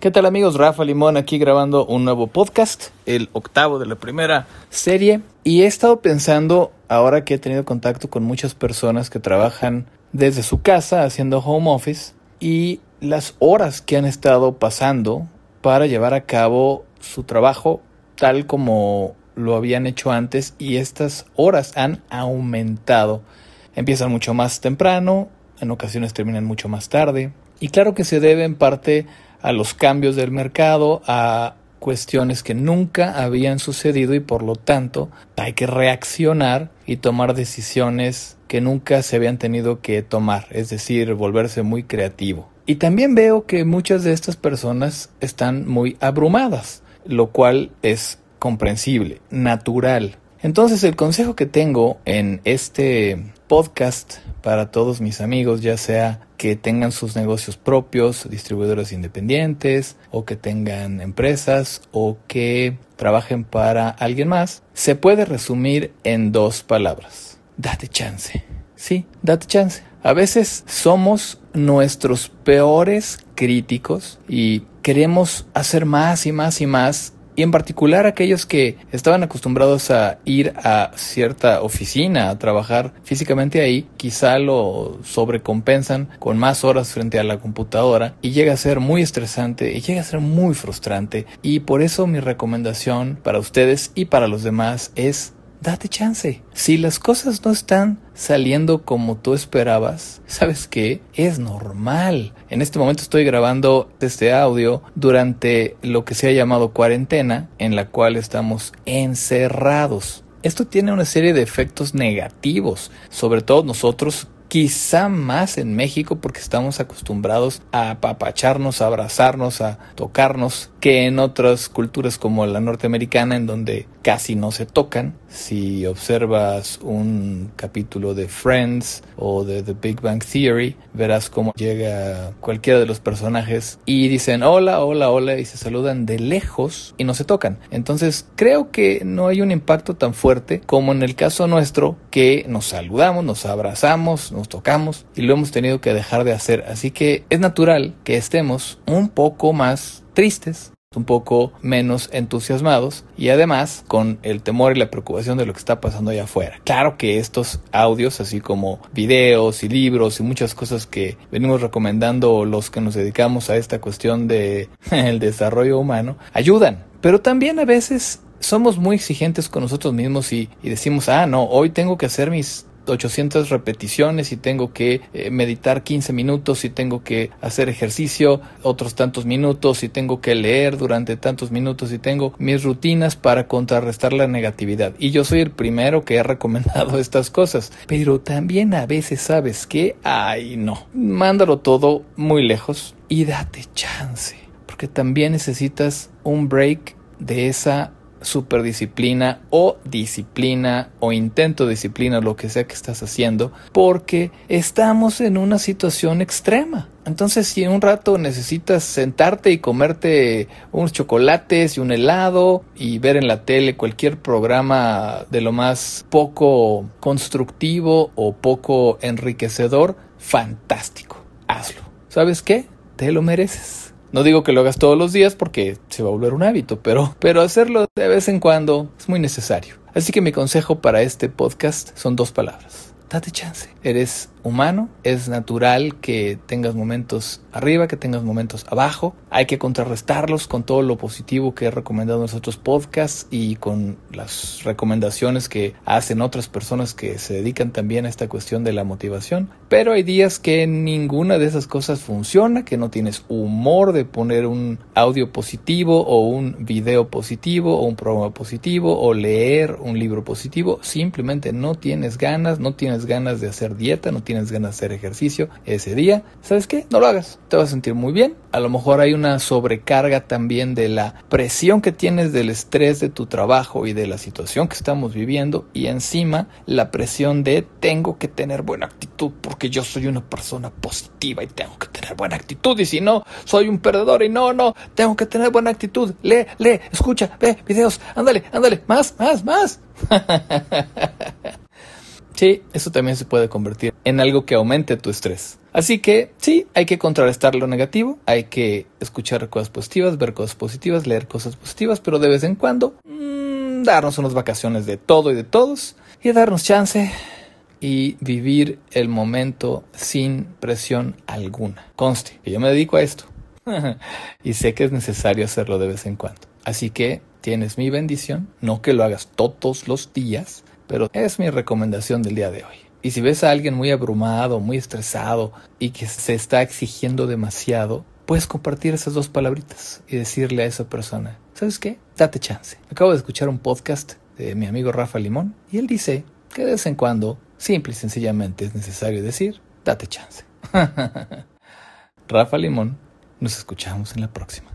¿Qué tal amigos? Rafa Limón aquí grabando un nuevo podcast, el octavo de la primera serie. Y he estado pensando, ahora que he tenido contacto con muchas personas que trabajan desde su casa haciendo home office, y las horas que han estado pasando para llevar a cabo su trabajo tal como lo habían hecho antes y estas horas han aumentado. Empiezan mucho más temprano, en ocasiones terminan mucho más tarde y claro que se debe en parte a los cambios del mercado, a cuestiones que nunca habían sucedido y por lo tanto hay que reaccionar y tomar decisiones que nunca se habían tenido que tomar, es decir, volverse muy creativo. Y también veo que muchas de estas personas están muy abrumadas, lo cual es comprensible, natural. Entonces el consejo que tengo en este podcast para todos mis amigos, ya sea que tengan sus negocios propios, distribuidores independientes, o que tengan empresas, o que trabajen para alguien más, se puede resumir en dos palabras. Date chance. Sí, date chance. A veces somos nuestros peores críticos y queremos hacer más y más y más y en particular aquellos que estaban acostumbrados a ir a cierta oficina a trabajar físicamente ahí, quizá lo sobrecompensan con más horas frente a la computadora y llega a ser muy estresante y llega a ser muy frustrante. Y por eso mi recomendación para ustedes y para los demás es date chance. Si las cosas no están saliendo como tú esperabas, ¿sabes qué? Es normal. En este momento estoy grabando este audio durante lo que se ha llamado cuarentena, en la cual estamos encerrados. Esto tiene una serie de efectos negativos, sobre todo nosotros quizá más en México porque estamos acostumbrados a apapacharnos, a abrazarnos, a tocarnos, que en otras culturas como la norteamericana en donde casi no se tocan. Si observas un capítulo de Friends o de The Big Bang Theory, verás cómo llega cualquiera de los personajes y dicen hola, hola, hola y se saludan de lejos y no se tocan. Entonces creo que no hay un impacto tan fuerte como en el caso nuestro que nos saludamos, nos abrazamos, nos tocamos y lo hemos tenido que dejar de hacer. Así que es natural que estemos un poco más tristes, un poco menos entusiasmados y además con el temor y la preocupación de lo que está pasando allá afuera. Claro que estos audios, así como videos y libros y muchas cosas que venimos recomendando los que nos dedicamos a esta cuestión de el desarrollo humano, ayudan, pero también a veces somos muy exigentes con nosotros mismos y, y decimos, ah, no, hoy tengo que hacer mis 800 repeticiones y tengo que eh, meditar 15 minutos y tengo que hacer ejercicio otros tantos minutos y tengo que leer durante tantos minutos y tengo mis rutinas para contrarrestar la negatividad. Y yo soy el primero que he recomendado estas cosas. Pero también a veces sabes que, ay no, mándalo todo muy lejos y date chance. Porque también necesitas un break de esa superdisciplina o disciplina o intento de disciplina, lo que sea que estás haciendo, porque estamos en una situación extrema. Entonces, si en un rato necesitas sentarte y comerte unos chocolates y un helado y ver en la tele cualquier programa de lo más poco constructivo o poco enriquecedor, fantástico, hazlo. ¿Sabes qué? Te lo mereces. No digo que lo hagas todos los días porque se va a volver un hábito, pero, pero hacerlo de vez en cuando es muy necesario. Así que mi consejo para este podcast son dos palabras. Date chance. Eres humano, es natural que tengas momentos arriba, que tengas momentos abajo. Hay que contrarrestarlos con todo lo positivo que he recomendado en nuestros podcasts y con las recomendaciones que hacen otras personas que se dedican también a esta cuestión de la motivación. Pero hay días que ninguna de esas cosas funciona, que no tienes humor de poner un audio positivo o un video positivo o un programa positivo o leer un libro positivo. Simplemente no tienes ganas, no tienes ganas de hacer dieta, no tienes ganas de hacer ejercicio ese día, ¿sabes qué? No lo hagas, te vas a sentir muy bien. A lo mejor hay una sobrecarga también de la presión que tienes del estrés de tu trabajo y de la situación que estamos viviendo y encima la presión de tengo que tener buena actitud porque yo soy una persona positiva y tengo que tener buena actitud y si no, soy un perdedor y no, no, tengo que tener buena actitud. Lee, lee, escucha, ve videos, ándale, ándale, más, más, más. Sí, eso también se puede convertir en algo que aumente tu estrés. Así que sí, hay que contrarrestar lo negativo, hay que escuchar cosas positivas, ver cosas positivas, leer cosas positivas, pero de vez en cuando mmm, darnos unas vacaciones de todo y de todos y darnos chance y vivir el momento sin presión alguna. Conste que yo me dedico a esto y sé que es necesario hacerlo de vez en cuando. Así que tienes mi bendición, no que lo hagas todos los días, pero es mi recomendación del día de hoy. Y si ves a alguien muy abrumado, muy estresado y que se está exigiendo demasiado, puedes compartir esas dos palabritas y decirle a esa persona, ¿sabes qué? Date chance. Acabo de escuchar un podcast de mi amigo Rafa Limón y él dice que de vez en cuando, simple y sencillamente es necesario decir, date chance. Rafa Limón, nos escuchamos en la próxima.